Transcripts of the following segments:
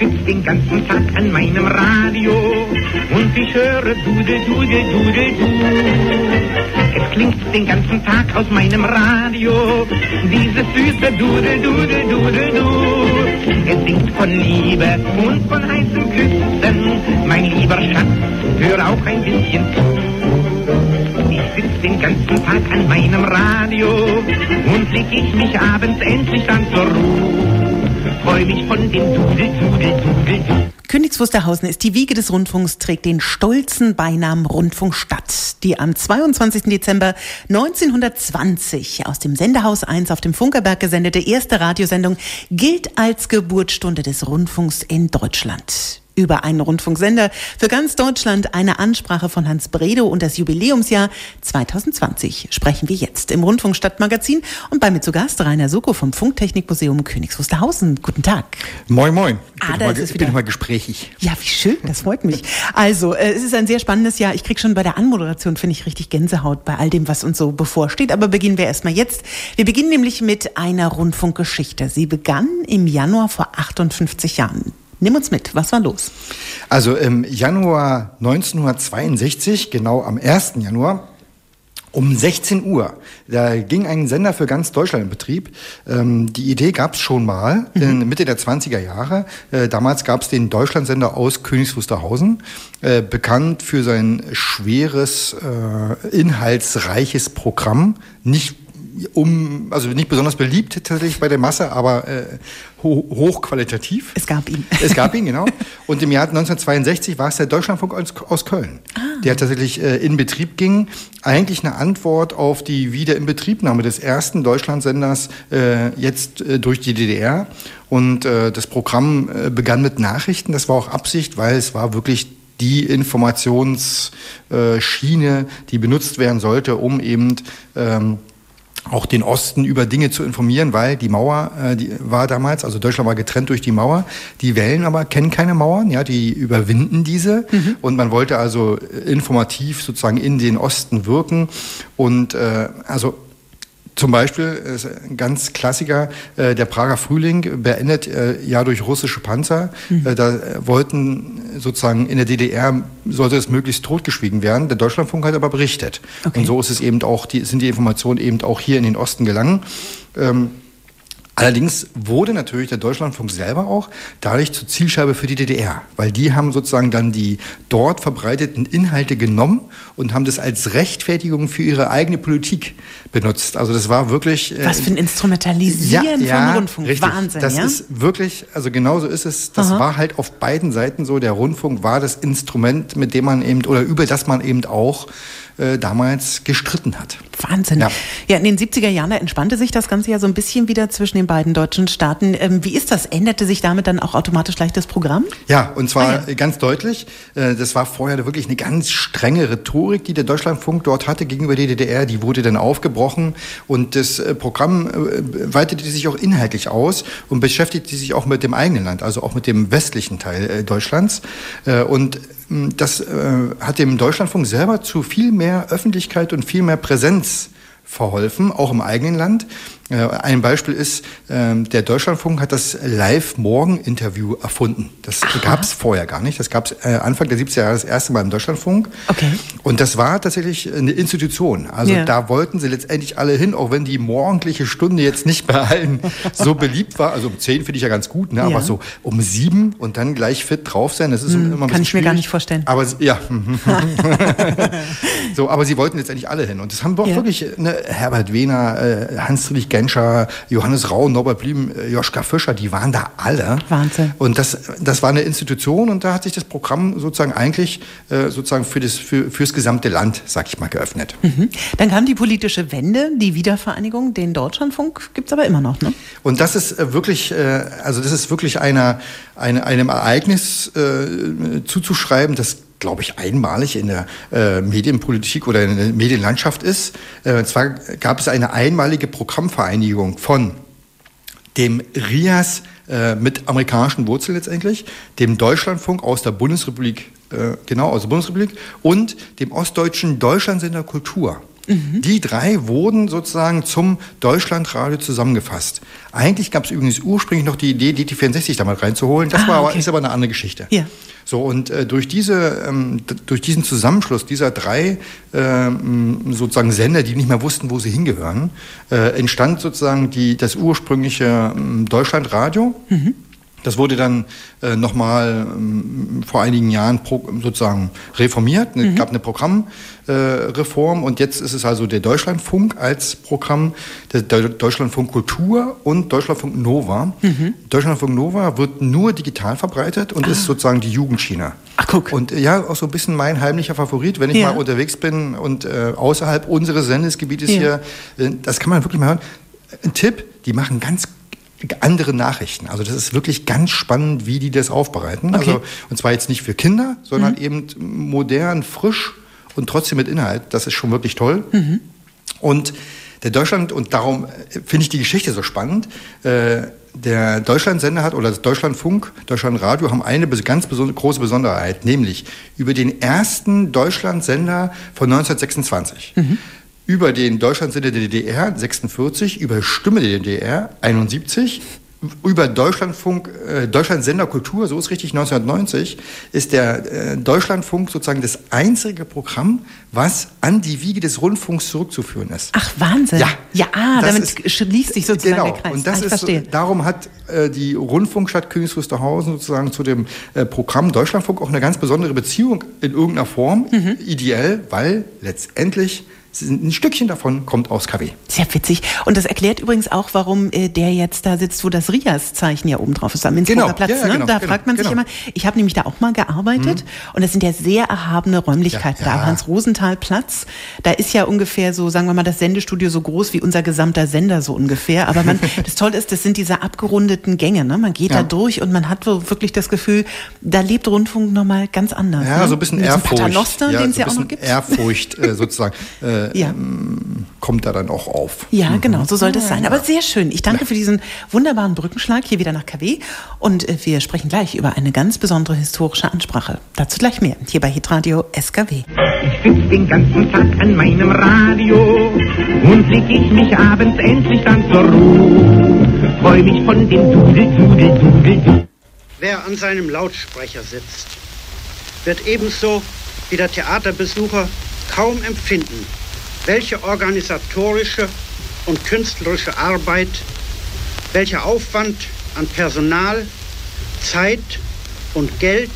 sitz den ganzen Tag an meinem Radio und ich höre Dude, Dude, Dude, Du. Es klingt den ganzen Tag aus meinem Radio dieses süße Dude, Dude, Dude, Du. Es singt von Liebe und von heißen Küssen. Mein lieber Schatz, hör auch ein bisschen zu. Ich sitz den ganzen Tag an meinem Radio und leg ich mich abends endlich dann zur Ruhe. Freu mich von dem Dudel, Dudel, Dudel. Königs Wusterhausen ist die Wiege des Rundfunks, trägt den stolzen Beinamen Rundfunkstadt, die am 22. Dezember 1920 aus dem Sendehaus 1 auf dem Funkerberg gesendete erste Radiosendung gilt als Geburtsstunde des Rundfunks in Deutschland über einen Rundfunksender für ganz Deutschland eine Ansprache von Hans Bredow und das Jubiläumsjahr 2020 sprechen wir jetzt im Rundfunkstadtmagazin und bei mir zu Gast Rainer Suko vom Funktechnikmuseum Königs Wusterhausen. Guten Tag. Moin, moin. Ich Ah, bin, da mal, ich bin wieder. mal gesprächig. Ja, wie schön, das freut mich. Also, äh, es ist ein sehr spannendes Jahr. Ich krieg schon bei der Anmoderation, finde ich, richtig Gänsehaut bei all dem, was uns so bevorsteht. Aber beginnen wir erstmal jetzt. Wir beginnen nämlich mit einer Rundfunkgeschichte. Sie begann im Januar vor 58 Jahren. Nimm uns mit, was war los? Also im Januar 1962, genau am 1. Januar, um 16 Uhr, da ging ein Sender für ganz Deutschland in Betrieb. Ähm, die Idee gab es schon mal in Mitte der 20er Jahre. Äh, damals gab es den Deutschlandsender aus Königs Wusterhausen, äh, bekannt für sein schweres, äh, inhaltsreiches Programm. Nicht um, also nicht besonders beliebt tatsächlich bei der Masse, aber äh, ho hochqualitativ. Es gab ihn. Es gab ihn, genau. Und im Jahr 1962 war es der Deutschlandfunk aus, aus Köln, der tatsächlich äh, in Betrieb ging. Eigentlich eine Antwort auf die Wiederinbetriebnahme des ersten Deutschlandsenders äh, jetzt äh, durch die DDR. Und äh, das Programm äh, begann mit Nachrichten. Das war auch Absicht, weil es war wirklich die Informationsschiene, die benutzt werden sollte, um eben ähm, auch den Osten über Dinge zu informieren, weil die Mauer äh, die war damals, also Deutschland war getrennt durch die Mauer. Die Wellen aber kennen keine Mauern, ja, die überwinden diese. Und man wollte also informativ sozusagen in den Osten wirken. Und äh, also zum Beispiel ist ein ganz Klassiker, äh, der Prager Frühling beendet äh, ja durch russische Panzer. Äh, da äh, wollten sozusagen in der DDR sollte es möglichst totgeschwiegen werden. Der Deutschlandfunk hat aber berichtet. Okay. Und so ist es eben auch, die, sind die Informationen eben auch hier in den Osten gelangen. Ähm, Allerdings wurde natürlich der Deutschlandfunk selber auch dadurch zur Zielscheibe für die DDR, weil die haben sozusagen dann die dort verbreiteten Inhalte genommen und haben das als Rechtfertigung für ihre eigene Politik benutzt. Also das war wirklich äh, Was für ein Instrumentalisieren von Rundfunk. richtig. Wahnsinn, Das ja? ist wirklich, also genauso ist es. Das Aha. war halt auf beiden Seiten so. Der Rundfunk war das Instrument, mit dem man eben oder über das man eben auch äh, damals gestritten hat. Wahnsinn. Ja. Ja. in den 70er Jahren entspannte sich das Ganze ja so ein bisschen wieder zwischen den beiden deutschen Staaten. Ähm, wie ist das? Änderte sich damit dann auch automatisch gleich das Programm? Ja, und zwar Ah, ganz deutlich. Äh, Das war vorher wirklich eine ganz strenge Rhetorik, die der Deutschlandfunk dort hatte gegenüber der DDR. Die wurde dann aufgebrochen und das äh, Programm äh, weitete sich auch inhaltlich aus und beschäftigte sich auch mit dem eigenen Land, also auch mit dem westlichen Teil äh, Deutschlands. Und mh, das hat dem Deutschlandfunk selber zu viel mehr Öffentlichkeit und viel mehr Präsenz verholfen, auch im eigenen Land. Äh, Ein Beispiel ist, ähm, der Deutschlandfunk hat das Live-Morgen-Interview erfunden. Das gab es vorher gar nicht. Das gab es Anfang der 70er Jahre das erste Mal im Deutschlandfunk. Okay. Und das war tatsächlich eine Institution. Also Ja. da wollten sie letztendlich alle hin, auch wenn die morgendliche Stunde jetzt nicht bei allen so beliebt war. Also um 10 finde ich ja ganz gut, ne? Ja. aber so um 7 und dann gleich fit drauf sein, das ist immer ein kann ich mir gar nicht vorstellen. Aber sie- ja, so, aber sie wollten letztendlich alle hin. Und das haben doch Ja. wirklich ne, Herbert Wehner, äh, Hans-Dietrich Genscher, Johannes Rau, Norbert Blüm, äh, Joschka Fischer, die waren da alle. Wahnsinn. Und das, das war eine Institution und da hat sich das Programm sozusagen eigentlich äh, sozusagen für das, für, fürs gesamte Land, sag ich mal, geöffnet. Mhm. Dann kam die politische Wende, die Wiedervereinigung, den Deutschlandfunk gibt's aber immer noch, ne? Und das ist äh, wirklich, äh, also das ist wirklich einer, eine, einem Ereignis äh, zuzuschreiben, das glaube ich, einmalig in der äh, Medienpolitik oder in der Medienlandschaft ist. Äh, und zwar gab es eine einmalige Programmvereinigung von dem RIAS äh, mit amerikanischen Wurzeln letztendlich, dem Deutschlandfunk aus der Bundesrepublik, äh, genau aus der Bundesrepublik und dem ostdeutschen Deutschlandsender Kultur. Mhm. Die drei wurden sozusagen zum Deutschlandradio zusammengefasst. Eigentlich gab es übrigens ursprünglich noch die Idee, DT64 da mal reinzuholen. Das ah, war aber, ist aber eine andere Geschichte. Ja. So, und äh, durch, diese, ähm, durch diesen Zusammenschluss dieser drei äh, sozusagen Sender, die nicht mehr wussten, wo sie hingehören, äh, entstand sozusagen die, das ursprüngliche äh, Deutschlandradio. Mhm. Das wurde dann äh, nochmal ähm, vor einigen Jahren pro, sozusagen reformiert. Es mhm. gab eine Programmreform äh, und jetzt ist es also der Deutschlandfunk als Programm, der, der Deutschlandfunk Kultur und Deutschlandfunk Nova. Mhm. Deutschlandfunk Nova wird nur digital verbreitet und ah. ist sozusagen die Jugendschiene. Ach, guck. Und äh, ja, auch so ein bisschen mein heimlicher Favorit, wenn ich ja. mal unterwegs bin und äh, außerhalb unseres Sendesgebietes ja. hier, äh, das kann man wirklich mal hören. Ein Tipp, die machen ganz andere Nachrichten. Also das ist wirklich ganz spannend, wie die das aufbereiten. Okay. Also, und zwar jetzt nicht für Kinder, sondern mhm. eben modern, frisch und trotzdem mit Inhalt. Das ist schon wirklich toll. Mhm. Und der Deutschland, und darum äh, finde ich die Geschichte so spannend, äh, der Deutschlandsender hat, oder das Deutschlandfunk, Deutschlandradio haben eine ganz beson große Besonderheit, nämlich über den ersten Deutschlandsender von 1926. Mhm über den Deutschlandsender der DDR 46, über Stimme der DDR 71, über Deutschlandfunk, äh, Deutschlandsender Kultur, so ist richtig, 1990, ist der äh, Deutschlandfunk sozusagen das einzige Programm, was an die Wiege des Rundfunks zurückzuführen ist. Ach, Wahnsinn. Ja, ja ah, damit ist, schließt sich sozusagen genau, der Kreis. Und das ah, ist, verstehe. darum hat äh, die Rundfunkstadt Königs Wusterhausen sozusagen zu dem äh, Programm Deutschlandfunk auch eine ganz besondere Beziehung in irgendeiner Form, mhm. ideell, weil letztendlich ein Stückchen davon kommt aus KW. Sehr witzig. Und das erklärt übrigens auch, warum äh, der jetzt da sitzt, wo das Rias-Zeichen ja oben drauf ist, am Innsbrucker genau. Platz. Ja, ja, ne? genau, da genau, fragt man sich genau. immer, ich habe nämlich da auch mal gearbeitet mhm. und das sind ja sehr erhabene Räumlichkeiten ja, da. Hans-Rosenthal-Platz, da ist ja ungefähr so, sagen wir mal, das Sendestudio so groß wie unser gesamter Sender so ungefähr. Aber man, das Tolle ist, das sind diese abgerundeten Gänge. Ne? Man geht da durch und man hat so wirklich das Gefühl, da lebt Rundfunk nochmal ganz anders. Ja, ne? so ein bisschen Ehrfurcht. Paternoster, ja, den es so ja auch noch gibt. Ehrfurcht äh, sozusagen. Äh, ja. kommt da dann auch auf. Ja, mhm. genau, so soll das sein. Aber sehr schön. Ich danke ja. für diesen wunderbaren Brückenschlag hier wieder nach KW. Und äh, wir sprechen gleich über eine ganz besondere historische Ansprache. Dazu gleich mehr hier bei Hitradio SKW. Ich sitze den ganzen Tag an meinem Radio und leg ich mich abends endlich dann zur Ruhe. Freu mich von dem Dudel, Dudel, Dudel, Dudel. Wer an seinem Lautsprecher sitzt, wird ebenso wie der Theaterbesucher kaum empfinden, welche organisatorische und künstlerische Arbeit, welcher Aufwand an Personal, Zeit und Geld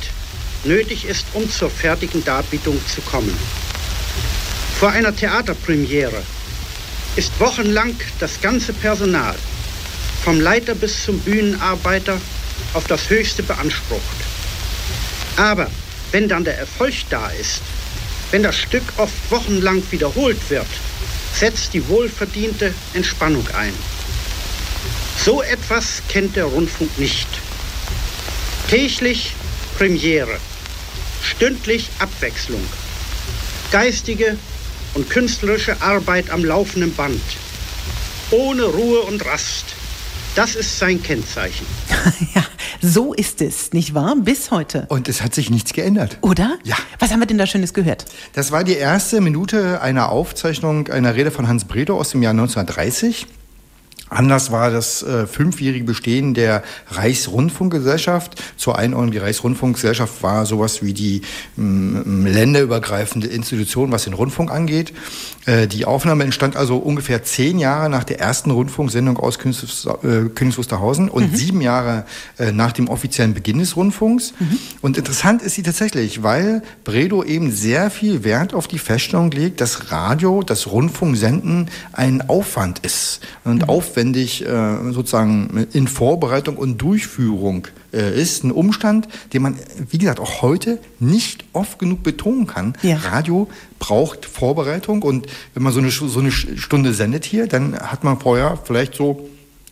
nötig ist, um zur fertigen Darbietung zu kommen. Vor einer Theaterpremiere ist wochenlang das ganze Personal, vom Leiter bis zum Bühnenarbeiter, auf das Höchste beansprucht. Aber wenn dann der Erfolg da ist, wenn das Stück oft wochenlang wiederholt wird, setzt die wohlverdiente Entspannung ein. So etwas kennt der Rundfunk nicht. Täglich Premiere, stündlich Abwechslung, geistige und künstlerische Arbeit am laufenden Band, ohne Ruhe und Rast. Das ist sein Kennzeichen. ja, so ist es, nicht wahr? Bis heute. Und es hat sich nichts geändert. Oder? Ja. Was haben wir denn da Schönes gehört? Das war die erste Minute einer Aufzeichnung einer Rede von Hans Bredow aus dem Jahr 1930. Anlass war das äh, fünfjährige Bestehen der Reichsrundfunkgesellschaft. Zur Einordnung, die Reichsrundfunkgesellschaft war sowas wie die m, länderübergreifende Institution, was den Rundfunk angeht. Äh, die Aufnahme entstand also ungefähr zehn Jahre nach der ersten Rundfunksendung aus Königs, äh, Königs Wusterhausen und mhm. sieben Jahre äh, nach dem offiziellen Beginn des Rundfunks. Mhm. Und interessant ist sie tatsächlich, weil Bredow eben sehr viel Wert auf die Feststellung legt, dass Radio, das Rundfunksenden ein Aufwand ist und mhm. aufwendig aufwendig äh, sozusagen in Vorbereitung und Durchführung äh, ist. Ein Umstand, den man, wie gesagt, auch heute nicht oft genug betonen kann. Ja. Radio braucht Vorbereitung und wenn man so eine, so eine Stunde sendet hier, dann hat man vorher vielleicht so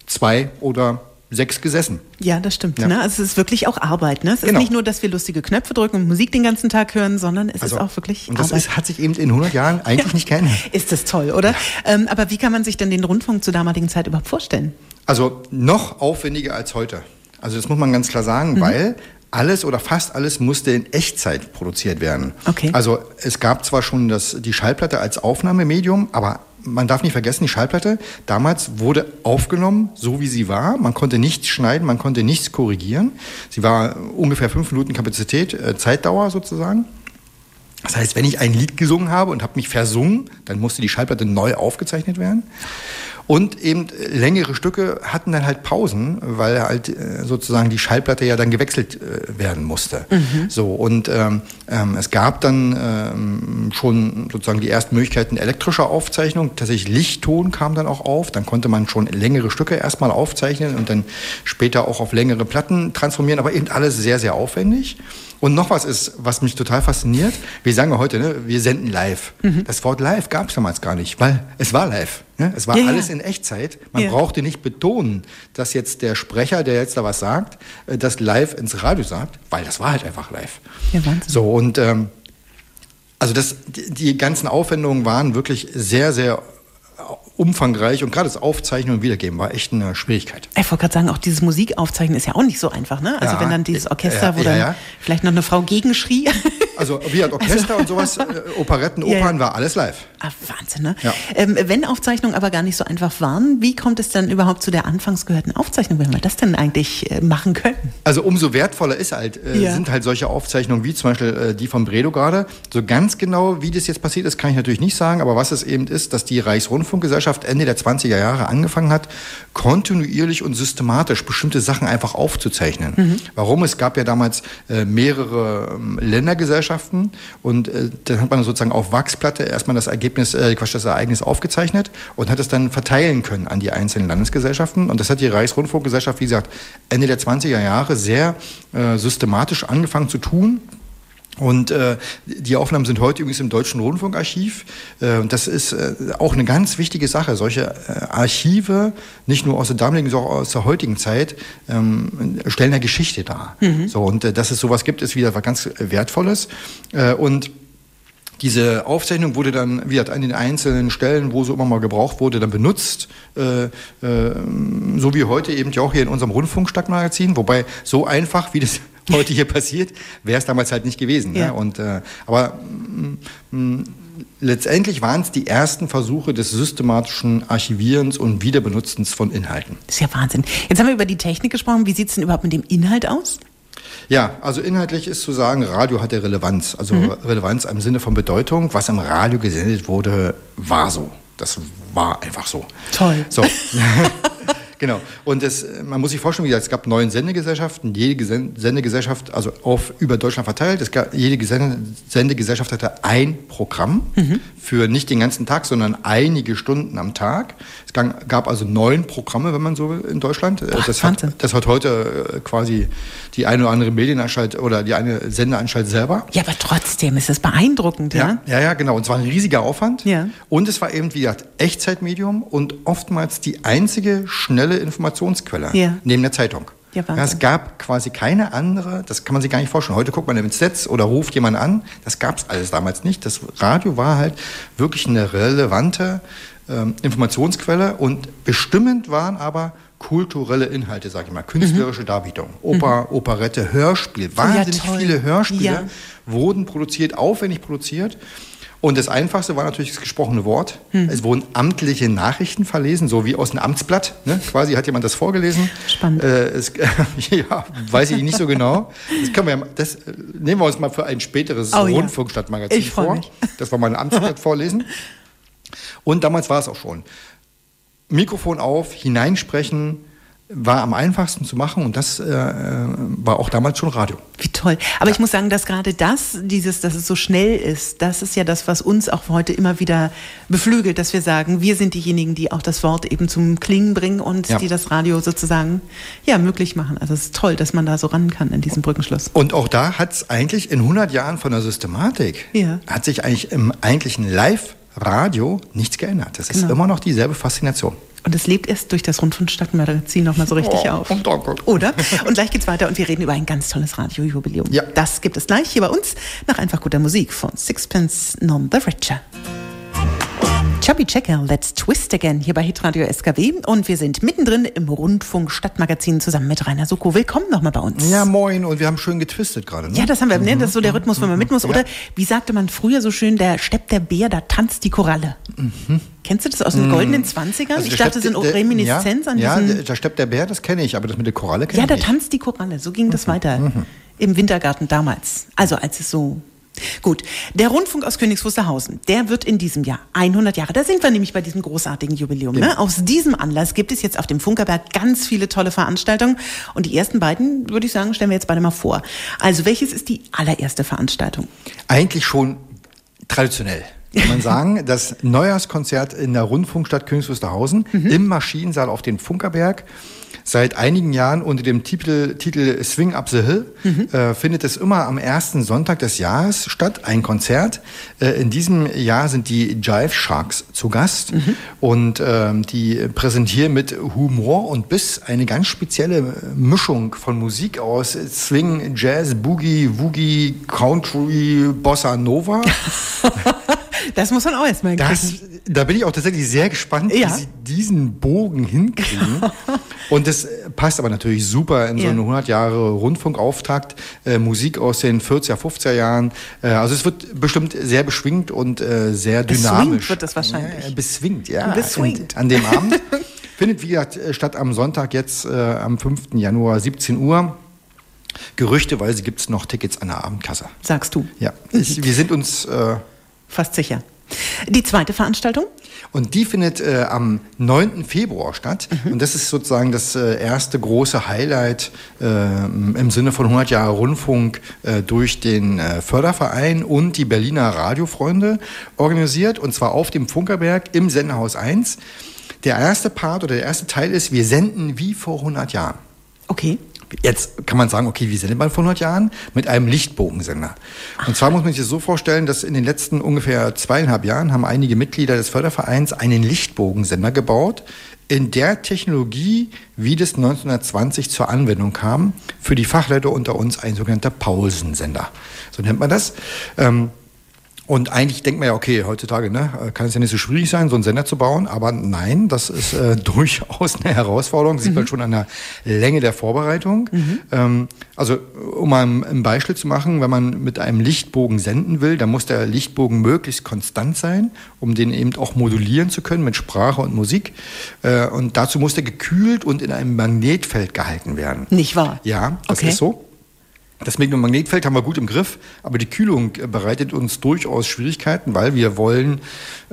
zwei oder sechs gesessen. Ja, das stimmt. Ja. Ne? Also es ist wirklich auch Arbeit. Ne? Es genau. ist nicht nur, dass wir lustige Knöpfe drücken und Musik den ganzen Tag hören, sondern es also, ist auch wirklich und das Arbeit. Ist, hat sich eben in 100 Jahren eigentlich nicht geändert. Ist das toll, oder? Ja. Ähm, aber wie kann man sich denn den Rundfunk zur damaligen Zeit überhaupt vorstellen? Also noch aufwendiger als heute. Also das muss man ganz klar sagen, mhm. weil alles oder fast alles musste in Echtzeit produziert werden. Okay. Also es gab zwar schon das, die Schallplatte als Aufnahmemedium, aber man darf nicht vergessen, die Schallplatte damals wurde aufgenommen, so wie sie war. Man konnte nichts schneiden, man konnte nichts korrigieren. Sie war ungefähr fünf Minuten Kapazität, äh, Zeitdauer sozusagen. Das heißt, wenn ich ein Lied gesungen habe und habe mich versungen, dann musste die Schallplatte neu aufgezeichnet werden. Und eben längere Stücke hatten dann halt Pausen, weil halt äh, sozusagen die Schallplatte ja dann gewechselt äh, werden musste. Mhm. So und ähm, ähm, es gab dann ähm, schon sozusagen die ersten Möglichkeiten elektrischer Aufzeichnung. Tatsächlich Lichtton kam dann auch auf. Dann konnte man schon längere Stücke erstmal aufzeichnen und dann später auch auf längere Platten transformieren. Aber eben alles sehr sehr aufwendig. Und noch was ist, was mich total fasziniert. Wir sagen ja heute, ne, wir senden live. Mhm. Das Wort live gab es damals gar nicht, weil es war live. Ne? Es war ja, alles ja. in Echtzeit. Man ja. brauchte nicht betonen, dass jetzt der Sprecher, der jetzt da was sagt, äh, das live ins Radio sagt, weil das war halt einfach live. Ja, Wahnsinn. So, und ähm, also das, die, die ganzen Aufwendungen waren wirklich sehr, sehr umfangreich und gerade das Aufzeichnen und Wiedergeben war echt eine Schwierigkeit. Ich wollte gerade sagen, auch dieses Musikaufzeichnen ist ja auch nicht so einfach, ne? Also ja, wenn dann dieses Orchester, ja, wo dann ja, vielleicht noch eine Frau gegenschrie. Also wie hat Orchester also, und sowas, äh, Operetten, Opern, war alles live. Ah, Wahnsinn, ne? Ähm, wenn Aufzeichnungen aber gar nicht so einfach waren, wie kommt es dann überhaupt zu der anfangs gehörten Aufzeichnung, wenn wir das denn eigentlich äh, machen können? Also umso wertvoller ist halt, äh, sind halt solche Aufzeichnungen wie zum Beispiel äh, die von Bredow gerade. So ganz genau, wie das jetzt passiert ist, kann ich natürlich nicht sagen, aber was es eben ist, dass die Reichsrundfunkgesellschaft Ende der 20er Jahre angefangen hat, kontinuierlich und systematisch bestimmte Sachen einfach aufzuzeichnen. Mhm. Warum? Es gab ja damals äh, mehrere ähm, Ländergesellschaften und äh, dann hat man sozusagen auf Wachsplatte erstmal das Ergebnis, äh, Quatsch, das Ereignis aufgezeichnet und hat es dann verteilen können an die einzelnen Landesgesellschaften. Und das hat die Reichsrundfunkgesellschaft, wie gesagt, Ende der 20er Jahre sehr äh, systematisch angefangen zu tun. Und äh, die Aufnahmen sind heute übrigens im Deutschen Rundfunkarchiv. Äh, das ist äh, auch eine ganz wichtige Sache. Solche äh, Archive, nicht nur aus der damaligen, sondern auch aus der heutigen Zeit, ähm, stellen eine Geschichte dar. Mhm. So, und äh, dass es sowas gibt, ist wieder was ganz Wertvolles. Äh, und diese Aufzeichnung wurde dann wieder an den einzelnen Stellen, wo so immer mal gebraucht wurde, dann benutzt. Äh, äh, so wie heute eben ja auch hier in unserem Rundfunkstadtmagazin. Wobei so einfach, wie das heute hier passiert, wäre es damals halt nicht gewesen. Ja. Ne? Und, äh, aber mh, mh, letztendlich waren es die ersten Versuche des systematischen Archivierens und Wiederbenutzens von Inhalten. Das ist ja Wahnsinn. Jetzt haben wir über die Technik gesprochen. Wie sieht es denn überhaupt mit dem Inhalt aus? Ja, also inhaltlich ist zu sagen, Radio hatte Relevanz. Also mhm. Relevanz im Sinne von Bedeutung. Was im Radio gesendet wurde, war so. Das war einfach so. Toll. So. Genau. Und es, man muss sich vorstellen, wie gesagt, es gab neun Sendegesellschaften. Jede Sendegesellschaft, also auf über Deutschland verteilt, es gab, jede Sendegesellschaft hatte ein Programm mhm. für nicht den ganzen Tag, sondern einige Stunden am Tag. Es gab also neun Programme, wenn man so will, in Deutschland. Boah, das, hat, das hat heute äh, quasi die eine oder andere Medienanstalt oder die eine Sendeanstalt selber. Ja, aber trotzdem ist das beeindruckend, ja? Ja, ja, ja genau. Und es war ein riesiger Aufwand. Ja. Und es war eben, wie gesagt, Echtzeitmedium und oftmals die einzige schnelle aktuelle Informationsquelle ja. neben der Zeitung. Ja, ja, es gab quasi keine andere, das kann man sich gar nicht vorstellen. Heute guckt man ins Netz oder ruft jemanden an. Das gab es alles damals nicht. Das Radio war halt wirklich eine relevante ähm, Informationsquelle und bestimmend waren aber kulturelle Inhalte, sage ich mal, künstlerische mhm. Darbietungen, Oper, mhm. Operette, Hörspiel. Wahnsinnig ja, viele Hörspiele wurden produziert, aufwendig produziert. Und das Einfachste war natürlich das gesprochene Wort. Hm. Es wurden amtliche Nachrichten verlesen, so wie aus einem Amtsblatt. Ne? Quasi hat jemand das vorgelesen. Spannend. Äh, es, ja, weiß ich nicht so genau. Das, können wir, das nehmen wir uns mal für ein späteres oh, Rundfunkstadtmagazin ja. vor. Mich. Das war mal ein Amtsblatt vorlesen. Und damals war es auch schon. Mikrofon auf, hineinsprechen, war am einfachsten zu machen und das äh, war auch damals schon Radio. Wie toll. Aber ja. ich muss sagen, dass gerade das, dieses, dass es so schnell ist, das ist ja das, was uns auch heute immer wieder beflügelt, dass wir sagen, wir sind diejenigen, die auch das Wort eben zum Klingen bringen und ja. die das Radio sozusagen ja möglich machen. Also es ist toll, dass man da so ran kann in diesem Brückenschluss. Und auch da hat es eigentlich in 100 Jahren von der Systematik, ja. hat sich eigentlich im eigentlichen Live-Radio nichts geändert. Das genau. ist immer noch dieselbe Faszination. Und es lebt erst durch das Rundfunkstadtmagazin nochmal so richtig oh, auf. Und danke. Oder? Und gleich geht's weiter und wir reden über ein ganz tolles Radiojubiläum. Ja. Das gibt es gleich hier bei uns nach einfach guter Musik von Sixpence Non the Richer. Chubby Checker, Let's Twist Again hier bei Hitradio SKW und wir sind mittendrin im Rundfunk Stadtmagazin zusammen mit Rainer Soko. Willkommen nochmal bei uns. Ja, moin und wir haben schön getwistet gerade. Ne? Ja, das haben wir. Ne? Das ist so der Rhythmus, wenn man mit muss. Oder wie sagte man früher so schön, der steppt der Bär, da tanzt die Koralle. Kennst du das aus den goldenen 20ern? Also ich dachte, das sind der- Reminiszenz ja, an Ja, diesen... der- da steppt der Bär, das kenne ich, aber das mit der Koralle kenne Ja, ich da nicht. tanzt die Koralle. So ging das weiter im Wintergarten damals. Also als es so. Gut, der Rundfunk aus Königs Wusterhausen, der wird in diesem Jahr 100 Jahre. Da sind wir nämlich bei diesem großartigen Jubiläum. Ne? Aus diesem Anlass gibt es jetzt auf dem Funkerberg ganz viele tolle Veranstaltungen. Und die ersten beiden, würde ich sagen, stellen wir jetzt beide mal vor. Also welches ist die allererste Veranstaltung? Eigentlich schon traditionell. Kann man sagen, das Neujahrskonzert in der Rundfunkstadt Königs Wusterhausen im Maschinensaal auf den Funkerberg. Seit einigen Jahren unter dem Titel, Titel Swing Up the Hill äh, findet es immer am ersten Sonntag des Jahres statt, ein Konzert. Äh, in diesem Jahr sind die Jive Sharks zu Gast und ähm, die präsentieren mit Humor und Biss eine ganz spezielle Mischung von Musik aus Swing, Jazz, Boogie, Woogie, Country, Bossa Nova. Das muss man auch erstmal Das, hinkriegen. da bin ich auch tatsächlich sehr gespannt, Ja. wie sie diesen Bogen hinkriegen. Und das äh, passt aber natürlich super in so Ja. eine 100 Jahre Rundfunkauftakt, äh, Musik aus den 40er, 50er Jahren. Äh, also es wird bestimmt sehr beschwingt und äh, sehr Beswingt dynamisch. wird es wahrscheinlich. Ja, beswingt, ja. Beswingt. An dem Abend findet, wie gesagt, äh, statt am Sonntag jetzt äh, am 5. Januar 17 Uhr. Gerüchteweise gibt es noch Tickets an der Abendkasse. Sagst du. Ja, ich, wir sind uns... Äh, Fast sicher. Die zweite Veranstaltung? Und die findet äh, am 9. Februar statt. Und das ist sozusagen das äh, erste große Highlight äh, im Sinne von 100 Jahre Rundfunk äh, durch den äh, Förderverein und die Berliner Radiofreunde organisiert. Und zwar auf dem Funkerberg im Sendehaus 1. Der erste Part oder der erste Teil ist, wir senden wie vor 100 Jahren. Okay. Jetzt kann man sagen, okay, wie sendet man vor 100 Jahren? Mit einem Lichtbogensender. Und zwar muss man sich das so vorstellen, dass in den letzten ungefähr zweieinhalb Jahren haben einige Mitglieder des Fördervereins einen Lichtbogensender gebaut, in der Technologie, wie das 1920 zur Anwendung kam, für die Fachleute unter uns ein sogenannter Paulsensender. So nennt man das. Ähm, und eigentlich denkt man ja, okay, heutzutage ne, kann es ja nicht so schwierig sein, so einen Sender zu bauen. Aber nein, das ist äh, durchaus eine Herausforderung. Sieht man schon an der Länge der Vorbereitung. Ähm, also, um mal ein ein Beispiel zu machen, wenn man mit einem Lichtbogen senden will, dann muss der Lichtbogen möglichst konstant sein, um den eben auch modulieren zu können mit Sprache und Musik. Äh, und dazu muss der gekühlt und in einem Magnetfeld gehalten werden. Nicht wahr? Ja, das Okay. ist so. Das Magnetfeld haben wir gut im Griff, aber die Kühlung bereitet uns durchaus Schwierigkeiten, weil wir wollen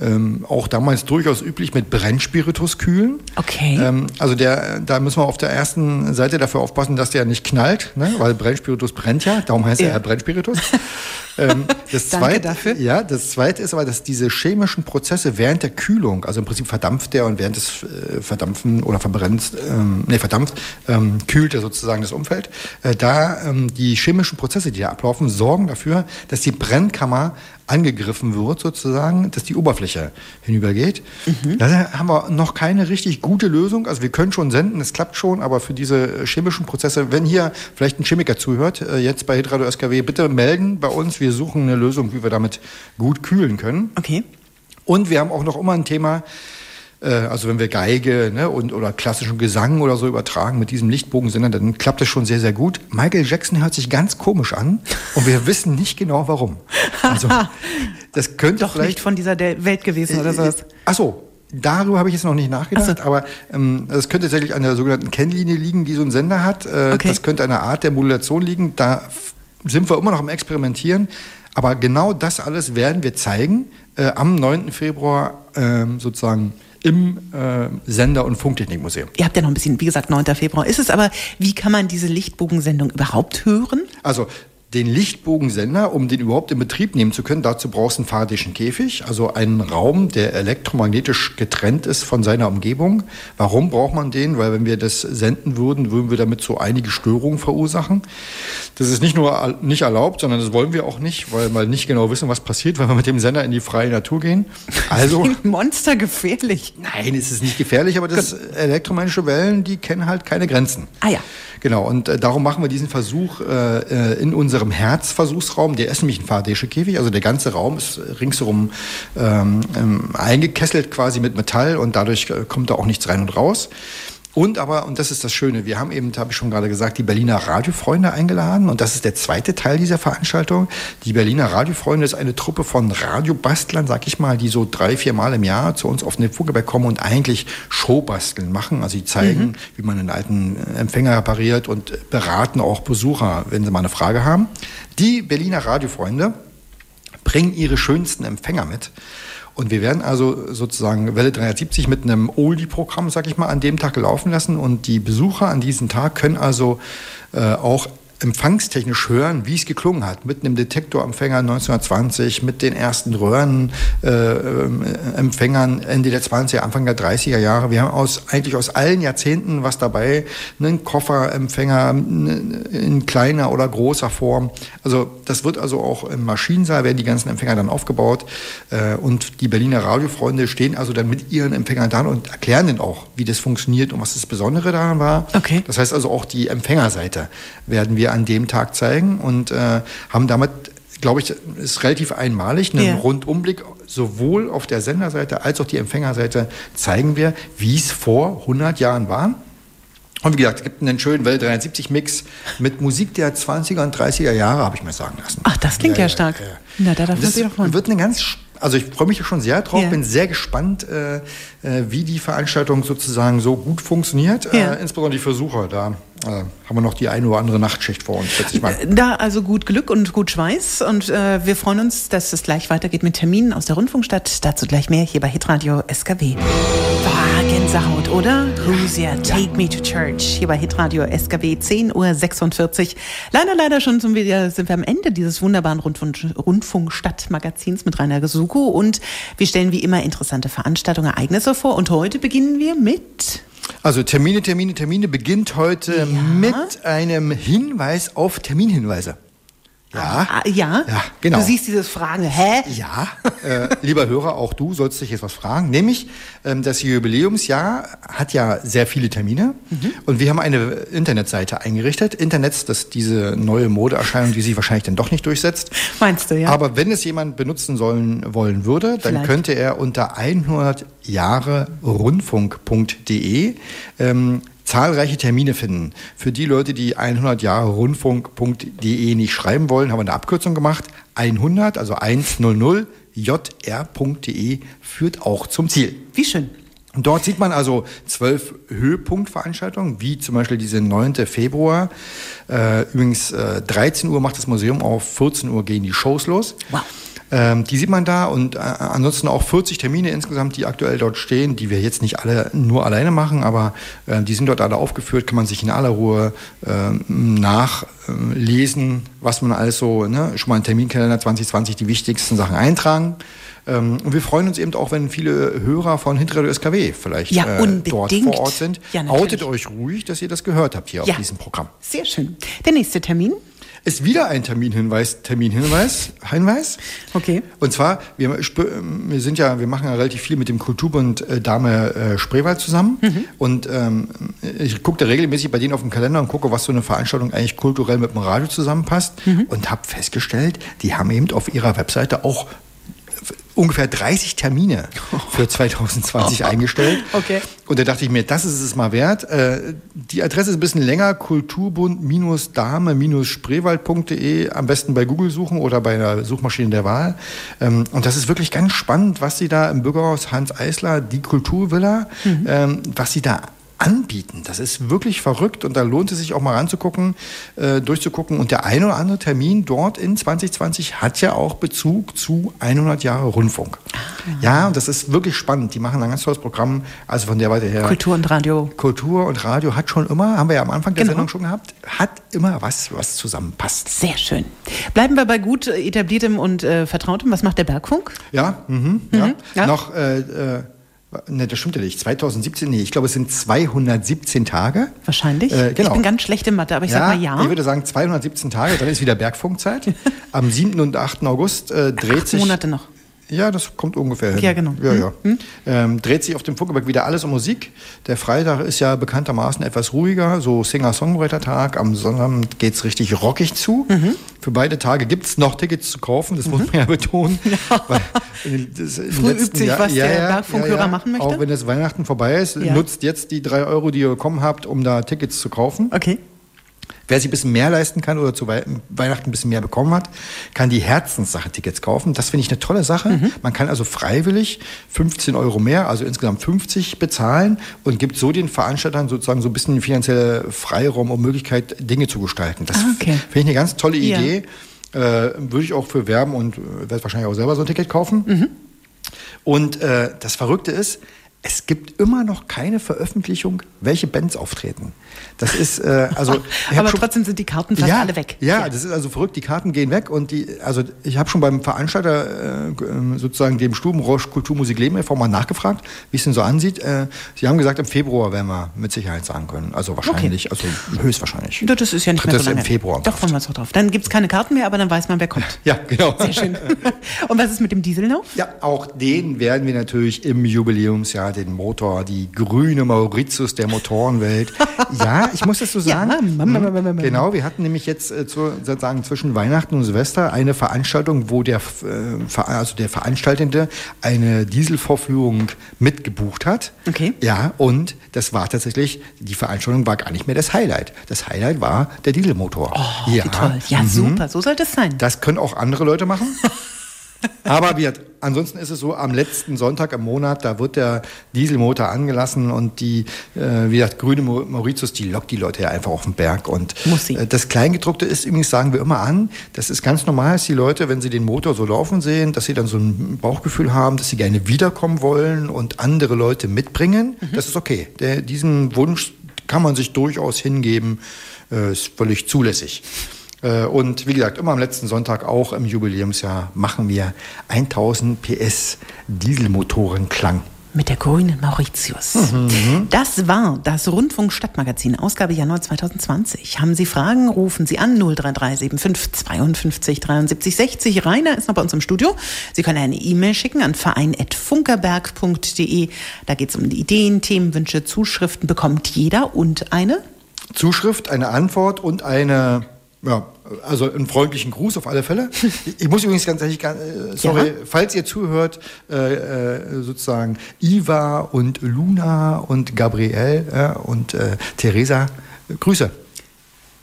ähm, auch damals durchaus üblich mit Brennspiritus kühlen. Okay. Ähm, also der, da müssen wir auf der ersten Seite dafür aufpassen, dass der nicht knallt, ne? weil Brennspiritus brennt ja, darum heißt Ja. er Brennspiritus. ähm, das Danke zweite, dafür. Ja, das zweite ist aber, dass diese chemischen Prozesse während der Kühlung, also im Prinzip verdampft der und während des äh, Verdampfen oder verbrennt, ähm, nee, verdampft, ähm, kühlt er sozusagen das Umfeld. Äh, da ähm, die chemischen Prozesse, die da ablaufen, sorgen dafür, dass die Brennkammer angegriffen wird, sozusagen, dass die Oberfläche hinübergeht. Mhm. Da haben wir noch keine richtig gute Lösung. Also wir können schon senden, es klappt schon, aber für diese chemischen Prozesse, wenn hier vielleicht ein Chemiker zuhört, äh, jetzt bei Hitradio SKW, bitte melden bei uns. Wir suchen eine Lösung, wie wir damit gut kühlen können. Okay. Und wir haben auch noch immer ein Thema, äh, also wenn wir Geige ne, und, oder klassischen Gesang oder so übertragen mit diesem Lichtbogensender, dann klappt das schon sehr, sehr gut. Michael Jackson hört sich ganz komisch an und wir wissen nicht genau warum. Also das könnte Doch vielleicht nicht von dieser Welt gewesen oder sowas. Ach so. Darüber habe ich jetzt noch nicht nachgedacht, aber ähm, das könnte tatsächlich an der sogenannten Kennlinie liegen, die so ein Sender hat. Äh, Okay. Das könnte an der Art der Modulation liegen. Da sind wir immer noch am Experimentieren. Aber genau das alles werden wir zeigen äh, am 9. Februar ähm, sozusagen im äh, Sender- und Funktechnikmuseum. Ihr habt ja noch ein bisschen, wie gesagt, 9. Februar ist es, aber wie kann man diese Lichtbogensendung überhaupt hören? Also den Lichtbogensender, um den überhaupt in Betrieb nehmen zu können, dazu brauchst du einen faradäischen Käfig, also einen Raum, der elektromagnetisch getrennt ist von seiner Umgebung. Warum braucht man den? Weil wenn wir das senden würden, würden wir damit so einige Störungen verursachen. Das ist nicht nur nicht erlaubt, sondern das wollen wir auch nicht, weil wir nicht genau wissen, was passiert, wenn wir mit dem Sender in die freie Natur gehen. Also Monstergefährlich. Nein, es ist nicht gefährlich, aber das elektromagnetische Wellen, die kennen halt keine Grenzen. Ah ja. Genau, und äh, darum machen wir diesen Versuch äh, äh, in unserem unserem Herzversuchsraum. Der ist nämlich ein Faraday'sche Also der ganze Raum ist ringsherum ähm, ähm, eingekesselt quasi mit Metall und dadurch äh, kommt da auch nichts rein und raus. Und aber, und das ist das Schöne, wir haben eben, habe ich schon gerade gesagt, die Berliner Radiofreunde eingeladen. Und das ist der zweite Teil dieser Veranstaltung. Die Berliner Radiofreunde ist eine Truppe von Radiobastlern, sag ich mal, die so drei, vier Mal im Jahr zu uns auf den Vogelberg kommen und eigentlich Showbasteln machen. Also die zeigen, mhm. wie man einen alten Empfänger repariert und beraten auch Besucher, wenn sie mal eine Frage haben. Die Berliner Radiofreunde bringen ihre schönsten Empfänger mit. Und wir werden also sozusagen Welle 370 mit einem Oldie-Programm, sag ich mal, an dem Tag laufen lassen. Und die Besucher an diesem Tag können also äh, auch empfangstechnisch hören, wie es geklungen hat, mit einem Detektorempfänger 1920, mit den ersten Röhrenempfängern äh, Ende der 20er, Anfang der 30er Jahre. Wir haben aus, eigentlich aus allen Jahrzehnten was dabei, einen Kofferempfänger in kleiner oder großer Form. Also das wird also auch im Maschinensaal, werden die ganzen Empfänger dann aufgebaut äh, und die Berliner Radiofreunde stehen also dann mit ihren Empfängern da und erklären dann auch, wie das funktioniert und was das Besondere daran war. Okay. Das heißt also auch die Empfängerseite werden wir an dem Tag zeigen und äh, haben damit glaube ich, ist relativ einmalig. Einen ja. Rundumblick sowohl auf der Senderseite als auch die Empfängerseite zeigen wir, wie es vor 100 Jahren war. Und wie gesagt, es gibt einen schönen Welt 73 Mix mit Musik der 20er und 30er Jahre, habe ich mir sagen lassen. Ach, das klingt ja, ja stark. Ja, Na, da darf man sich davon. Wird eine ganz also ich freue mich schon sehr drauf, ja. bin sehr gespannt, äh, äh, wie die Veranstaltung sozusagen so gut funktioniert. Ja. Äh, insbesondere die Versucher, da haben wir noch die eine oder andere Nachtschicht vor uns, schätze ich mal. Da also gut Glück und gut Schweiß und äh, wir freuen uns, dass es gleich weitergeht mit Terminen aus der Rundfunkstadt. Dazu gleich mehr hier bei Hitradio SKW. Boah, Gänsehaut, oder? Ja. Take Me to Church hier bei Hitradio SKW 10.46 Uhr. Leider, leider schon sind wir, sind wir am Ende dieses wunderbaren Rundfunk, Rundfunkstadtmagazins mit Rainer Gesuko und wir stellen wie immer interessante Veranstaltungen, Ereignisse vor und heute beginnen wir mit also Termine, Termine, Termine beginnt heute ja. mit einem Hinweis auf Terminhinweise. Ja. Ah, ja. ja, genau. Du siehst dieses Fragen, hä? Ja, äh, lieber Hörer, auch du sollst dich jetzt was fragen. Nämlich, ähm, das Jubiläumsjahr hat ja sehr viele Termine mhm. und wir haben eine Internetseite eingerichtet. Internet, das ist diese neue Modeerscheinung, die sich wahrscheinlich dann doch nicht durchsetzt. Meinst du, ja? Aber wenn es jemand benutzen sollen wollen würde, dann Vielleicht. könnte er unter 100 Jahre rundfunk.de ähm, zahlreiche Termine finden. Für die Leute, die 100 Jahre Rundfunk.de nicht schreiben wollen, haben wir eine Abkürzung gemacht. 100, also 100 jr.de führt auch zum Ziel. Wie schön. Und dort sieht man also zwölf Höhepunktveranstaltungen, wie zum Beispiel diese 9. Februar. Äh, übrigens äh, 13 Uhr macht das Museum auf, 14 Uhr gehen die Shows los. Wow. Ähm, die sieht man da und äh, ansonsten auch 40 Termine insgesamt, die aktuell dort stehen, die wir jetzt nicht alle nur alleine machen, aber äh, die sind dort alle aufgeführt, kann man sich in aller Ruhe äh, nachlesen, was man alles so, ne, schon mal in Terminkalender 2020 die wichtigsten Sachen eintragen. Ähm, und wir freuen uns eben auch, wenn viele Hörer von Hinterradio SKW vielleicht ja, äh, dort vor Ort sind. Ja, Outet euch ruhig, dass ihr das gehört habt hier ja. auf diesem Programm. Sehr schön. Der nächste Termin? Ist wieder ein Terminhinweis, Terminhinweis, Hinweis. Okay. Und zwar, wir, wir sind ja, wir machen ja relativ viel mit dem Kulturbund äh, Dame äh, Spreewald zusammen. Mhm. Und ähm, ich gucke da regelmäßig bei denen auf dem Kalender und gucke, was so eine Veranstaltung eigentlich kulturell mit dem Radio zusammenpasst. Mhm. Und habe festgestellt, die haben eben auf ihrer Webseite auch ungefähr 30 Termine für 2020 eingestellt. Okay. Und da dachte ich mir, das ist es mal wert. Äh, die Adresse ist ein bisschen länger, kulturbund-dame-spreewald.de, am besten bei Google suchen oder bei der Suchmaschine der Wahl. Ähm, und das ist wirklich ganz spannend, was sie da im Bürgerhaus Hans Eisler, die Kulturvilla, mhm. Ähm, was sie da anbieten. Das ist wirklich verrückt und da lohnt es sich auch mal ranzugucken, äh, durchzugucken. Und der eine oder andere Termin dort in 2020 hat ja auch Bezug zu 100 Jahre Rundfunk. Ah. Ja, und das ist wirklich spannend. Die machen ein ganz tolles Programm. Also von der Weite her. Kultur und Radio. Kultur und Radio hat schon immer, haben wir ja am Anfang der genau. Sendung schon gehabt, hat immer was, was zusammenpasst. Sehr schön. Bleiben wir bei gut etabliertem und äh, vertrautem. Was macht der Bergfunk? Ja, mhm, mhm, ja. ja. noch. Äh, äh, Ne, das stimmt ja nicht. 2017, nee, ich glaube, es sind 217 Tage. Wahrscheinlich. Äh, genau. Ich bin ganz schlecht in Mathe, aber ich ja, sag mal ja. Ich würde sagen 217 Tage, dann ist wieder Bergfunkzeit. Am 7. und 8. August äh, dreht Acht sich. Monate noch. Ja, das kommt ungefähr hin. Ja, genau. Ja, ja. Ähm, dreht sich auf dem Funkerberg wieder alles um Musik. Der Freitag ist ja bekanntermaßen etwas ruhiger, so Singer-Songwriter-Tag. Am Sonntag geht's richtig rockig zu. Für beide Tage gibt's noch Tickets zu kaufen, das muss man ja betonen. Weil in- das- im Früh übt sich, was der Bergfunkhörer ja, ja. machen möchte. Auch wenn es Weihnachten vorbei ist, Ja. nutzt jetzt die drei Euro, die ihr bekommen habt, um da Tickets zu kaufen. Okay. Wer sich ein bisschen mehr leisten kann oder zu Wei- Weihnachten ein bisschen mehr bekommen hat, kann die Herzenssache-Tickets kaufen. Das finde ich eine tolle Sache. Mhm. Man kann also freiwillig 15 Euro mehr, also insgesamt 50 bezahlen und gibt so den Veranstaltern sozusagen so ein bisschen finanzielle Freiraum und Möglichkeit, Dinge zu gestalten. Das Ah, okay. finde ich eine ganz tolle Ja. Idee. Äh, würde ich auch für werben und äh, werde wahrscheinlich auch selber so ein Ticket kaufen. Mhm. Und äh, das Verrückte ist, es gibt immer noch keine Veröffentlichung, welche Bands auftreten. Das ist äh, also. Aber schon- trotzdem sind die Karten fast ja, alle weg. Ja, das ist also verrückt. Die Karten gehen weg und die, also ich habe schon beim Veranstalter äh, sozusagen dem Stubenrausch Kulturmusik Leben e.V. mal nachgefragt, wie es denn so ansieht. Äh, sie haben gesagt, im Februar werden wir mit Sicherheit sagen können. Also wahrscheinlich, also höchstwahrscheinlich. Ja, Das ist ja nicht mehr so das lange. im Februar. Kraft. freuen wir uns doch drauf. Dann gibt es keine Karten mehr, aber dann weiß man, wer kommt. Ja, genau. Sehr schön. Und was ist mit dem Diesellauf? Ja, auch den werden wir natürlich im Jubiläumsjahr, den Motor, die grüne Mauritius der Motorenwelt. ja, ich muss das so Ja, sagen. mm, mm, mm, mm. Genau, wir hatten nämlich jetzt äh, zu, sozusagen zwischen Weihnachten und Silvester eine Veranstaltung, wo der, äh, also der Veranstaltende eine Dieselvorführung mitgebucht hat. Okay. Ja, und das war tatsächlich, die Veranstaltung war gar nicht mehr das Highlight. Das Highlight war der Dieselmotor. Oh, wie toll. Ja, super. So sollte es sein. Das können auch andere Leute machen. Aber wie, gesagt, ansonsten ist es so, am letzten Sonntag im Monat, da wird der Dieselmotor angelassen und die, äh, wie gesagt, grüne Mauritius, die lockt die Leute ja einfach auf den Berg. Und äh, das Kleingedruckte ist übrigens, sagen wir immer an, das ist ganz normal, dass die Leute, wenn sie den Motor so laufen sehen, dass sie dann so ein Bauchgefühl haben, dass sie gerne wiederkommen wollen und andere Leute mitbringen. Mhm. Das ist okay. Der, diesen Wunsch kann man sich durchaus hingeben, äh, ist völlig zulässig. Äh, Und wie gesagt, immer am letzten Sonntag, auch im Jubiläumsjahr, machen wir 1000 PS Dieselmotorenklang. Mit der grünen Mauritius. Das war das Rundfunk Stadtmagazin, Ausgabe Januar 2020. Haben Sie Fragen, rufen Sie an 033 75 52 73 60. Rainer ist noch bei uns im Studio. Sie können eine E-Mail schicken an verein.funkerberg.de. Da geht es um Ideen, Themenwünsche, Zuschriften. Bekommt jeder und eine? Zuschrift, eine Antwort und eine, ja, also einen freundlichen Gruß auf alle Fälle. Ich muss übrigens ganz ehrlich, ganz, äh, sorry, Ja. falls ihr zuhört, äh, äh, sozusagen Iva und Luna und Gabriel äh, und äh, Theresa, äh, Grüße.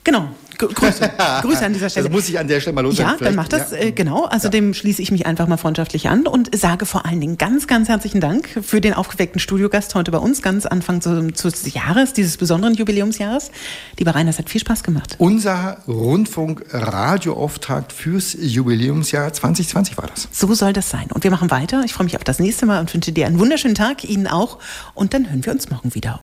Genau. Grüße. Grüße an dieser Stelle. Das muss ich an der Stelle mal loswerden. Ja, dann Vielleicht- macht das, ja. äh, genau. Also dem schließe ich mich einfach mal freundschaftlich an und sage vor allen Dingen ganz, ganz herzlichen Dank für den aufgeweckten Studiogast heute bei uns, ganz Anfang des Jahres, dieses besonderen Jubiläumsjahres. Lieber Rainer, es hat viel Spaß gemacht. Unser Rundfunk-Radioauftakt fürs Jubiläumsjahr 2020 war das. So soll das sein. Und wir machen weiter. Ich freue mich auf das nächste Mal und wünsche dir einen wunderschönen Tag, Ihnen auch. Und dann hören wir uns morgen wieder.